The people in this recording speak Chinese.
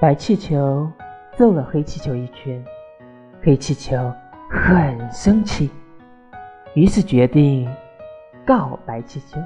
白气球揍了黑气球一拳，黑气球很生气，于是决定告白气球。